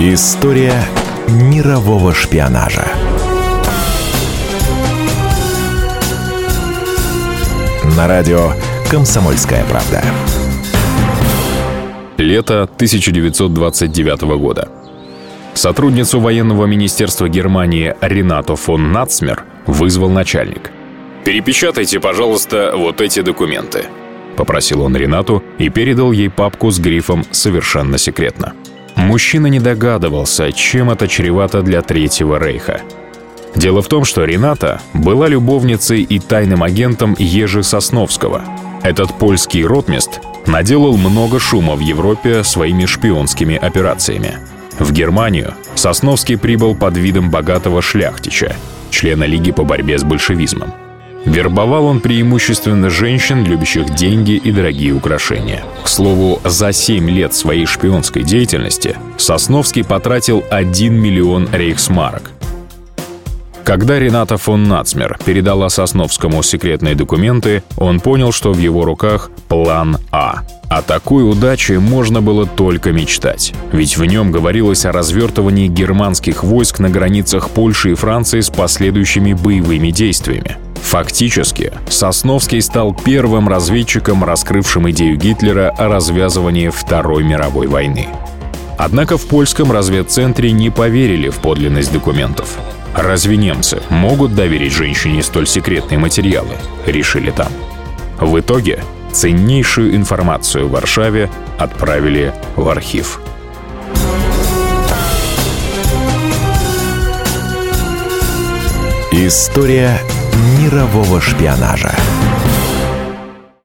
История мирового шпионажа. На радио «Комсомольская правда». Лето 1929 года. Сотрудницу военного министерства Германии Ренату фон Нацмер вызвал начальник. «Перепечатайте, пожалуйста, вот эти документы», — попросил он Ренату и передал ей папку с грифом «Совершенно секретно». Мужчина не догадывался, чем это чревато для Третьего Рейха. Дело в том, что Рената была любовницей и тайным агентом Ежи Сосновского. Этот польский ротмист наделал много шума в Европе своими шпионскими операциями. В Германию Сосновский прибыл под видом богатого шляхтича, члена Лиги по борьбе с большевизмом. Вербовал он преимущественно женщин, любящих деньги и дорогие украшения. К слову, за 7 лет своей шпионской деятельности Сосновский потратил 1 миллион рейхсмарок. Когда Рената фон Нацмер передала Сосновскому секретные документы, он понял, что в его руках план А. О такой удаче можно было только мечтать. Ведь в нем говорилось о развертывании германских войск на границах Польши и Франции с последующими боевыми действиями. Фактически, Сосновский стал первым разведчиком, раскрывшим идею Гитлера о развязывании Второй мировой войны. Однако в польском разведцентре не поверили в подлинность документов. Разве немцы могут доверить женщине столь секретные материалы? Решили там. В итоге ценнейшую информацию в Варшаве отправили в архив. История мирового шпионажа.